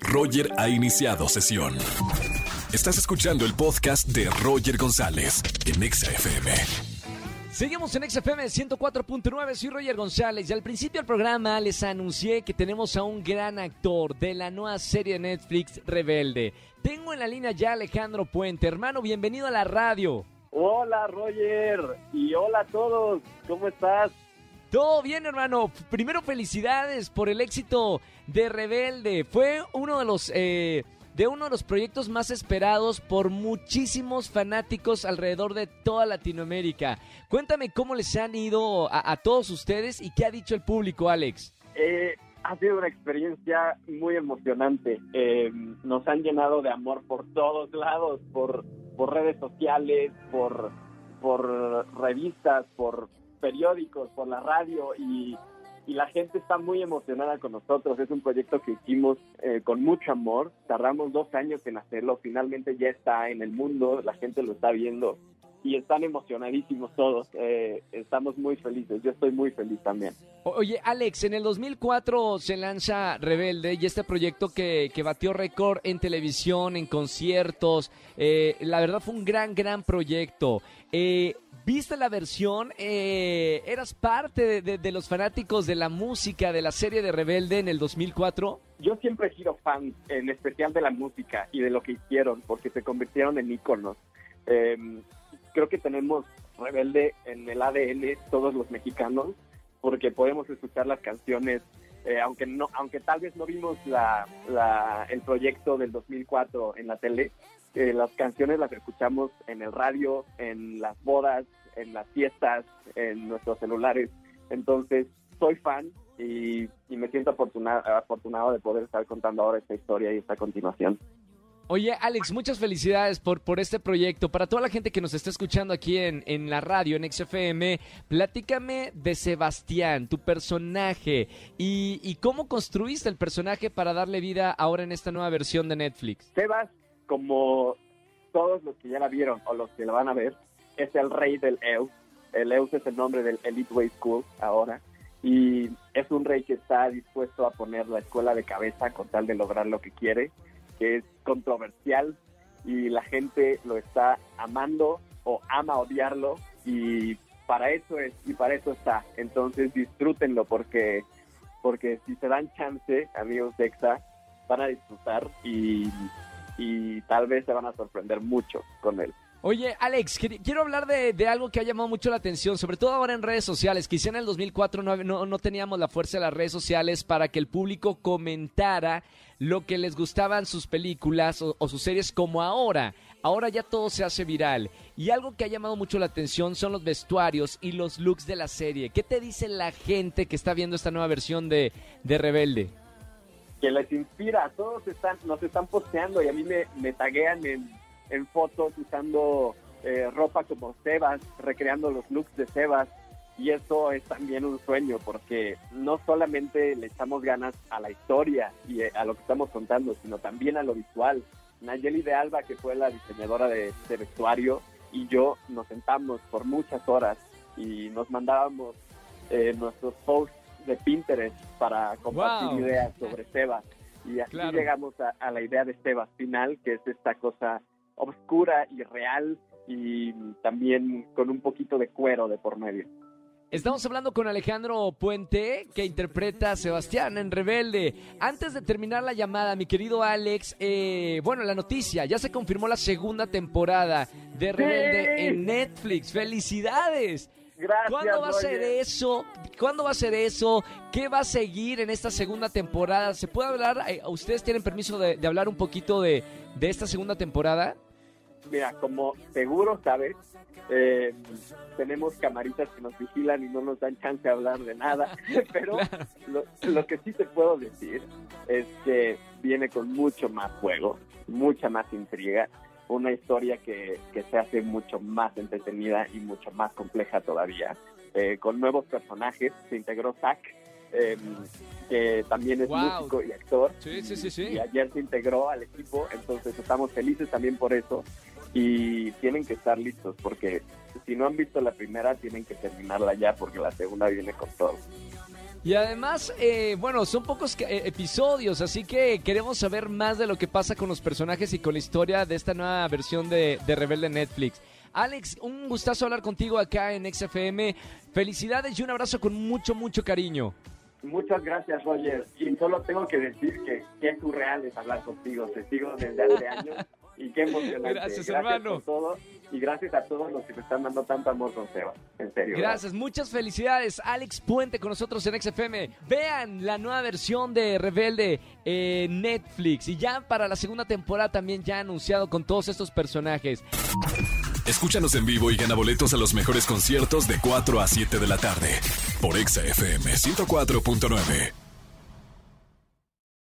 Roger ha iniciado sesión. Estás escuchando el podcast de Roger González en Exa FM. Seguimos en XFM 104.9, soy Roger González y al principio del programa les anuncié que tenemos a un gran actor de la nueva serie de Netflix Rebelde. Tengo en la línea ya a Alejandro Puente, hermano, bienvenido a la radio. Hola Roger y hola a todos, ¿cómo estás? Todo bien, hermano. Primero, felicidades por el éxito de Rebelde. Fue uno de los eh, de uno de los proyectos más esperados por muchísimos fanáticos alrededor de toda Latinoamérica. Cuéntame cómo les han ido a, todos ustedes y qué ha dicho el público, Alex. Eh, ha sido una experiencia muy emocionante. Eh, nos han llenado de amor por todos lados, por, por redes sociales, por, por revistas, por periódicos, por la radio y, y la gente está muy emocionada con nosotros. Es un proyecto que hicimos eh, con mucho amor. Tardamos dos años en hacerlo. Finalmente ya está en el mundo, la gente lo está viendo y están emocionadísimos todos. Eh, estamos muy felices. Yo estoy muy feliz también. Oye, Alex, en el 2004 se lanza Rebelde y este proyecto que, que batió récord en televisión, en conciertos. Eh, la verdad fue un gran, gran proyecto. Eh, ¿Viste la versión? Eh, ¿Eras parte de, de- de los fanáticos de la música de la serie de Rebelde en el 2004? Yo siempre he sido fan, en especial de la música y de lo que hicieron, porque se convirtieron en íconos. Creo que tenemos Rebelde en el ADN todos los mexicanos, porque podemos escuchar las canciones, eh, aunque no, aunque tal vez no vimos el proyecto del 2004 en la tele, eh, las canciones las escuchamos en el radio, en las bodas, en las fiestas, en nuestros celulares. Entonces, soy fan y, y me siento afortunado, afortunado de poder estar contando ahora esta historia y esta continuación. Oye, Alex, muchas felicidades por, por este proyecto. Para toda la gente que nos está escuchando aquí en, en la radio, en XFM, platícame de Sebastián, tu personaje, y, y cómo construiste el personaje para darle vida ahora en esta nueva versión de Netflix. Sebas, como todos los que ya la vieron o los que la van a ver, es el rey del EUS. El EUS es el nombre del Elite Way School ahora. Y es un rey que está dispuesto a poner la escuela de cabeza con tal de lograr lo que quiere, que es controversial y la gente lo está amando o ama odiarlo y para eso es y para eso está. Entonces disfrútenlo porque porque si se dan chance, amigos de EXA, van a disfrutar y, y tal vez se van a sorprender mucho con él. Oye, Alex, quiero hablar de, algo que ha llamado mucho la atención, sobre todo ahora en redes sociales. Quizá en el 2004 no, no, no teníamos la fuerza de las redes sociales para que el público comentara lo que les gustaban sus películas o, o sus series como ahora. Ahora ya todo se hace viral. Y algo que ha llamado mucho la atención son los vestuarios y los looks de la serie. ¿Qué te dice la gente que está viendo esta nueva versión de, de Rebelde? que les inspira. Todos están, nos están posteando y a mí me, me taguean en, en fotos usando eh, ropa como Sebas, recreando los looks de Sebas. Y eso es también un sueño porque no solamente le echamos ganas a la historia y eh, a lo que estamos contando, sino también a lo visual. Nayeli de Alba, que fue la diseñadora de, de vestuario, y yo nos sentamos por muchas horas y nos mandábamos eh, nuestros posts de Pinterest para compartir Wow. ideas sobre Sebas. Y así Claro. llegamos a, a la idea de Sebas final, que es esta cosa oscura y real y también con un poquito de cuero de por medio. Estamos hablando con Alejandro Puente, que interpreta a Sebastián en Rebelde. Antes de terminar la llamada, mi querido Alex, eh, bueno, la noticia, ya se confirmó la segunda temporada de Rebelde ¡Sí! en Netflix. ¡Felicidades! Gracias. ¿Cuándo va a ser eso? ¿Cuándo va a ser eso? ¿Qué va a seguir en esta segunda temporada? ¿Se puede hablar? eh, ¿Ustedes tienen permiso de, de hablar un poquito de, de esta segunda temporada? Mira, como seguro sabes, eh, tenemos camaritas que nos vigilan y no nos dan chance de hablar de nada, pero lo, lo que sí te puedo decir es que viene con mucho más juego, mucha más intriga, una historia que, que se hace mucho más entretenida y mucho más compleja todavía, eh, con nuevos personajes, se integró Zack, eh, que también es Wow. músico y actor, Sí, sí, sí, sí. y ayer se integró al equipo, entonces estamos felices también por eso y tienen que estar listos porque si no han visto la primera tienen que terminarla ya porque la segunda viene con todo. Y además, eh, bueno, son pocos eh, episodios, así que queremos saber más de lo que pasa con los personajes y con la historia de esta nueva versión de, de Rebelde Netflix. Alex, un gustazo hablar contigo acá en XFM. Felicidades y un abrazo con mucho, mucho cariño. Muchas gracias, Roger. Y solo tengo que decir que qué surreal es hablar contigo. Te sigo desde hace años y qué emocionante. Gracias, hermano. por todo y gracias a todos los que me están dando tanto amor con Seba. En serio. Gracias, muchas felicidades. Alex Puente con nosotros en XFM. Vean la nueva versión de Rebelde en Netflix. Y ya para la segunda temporada también ya anunciado con todos estos personajes. Escúchanos en vivo y gana boletos a los mejores conciertos de 4 a 7 de la tarde por Exa FM 104.9.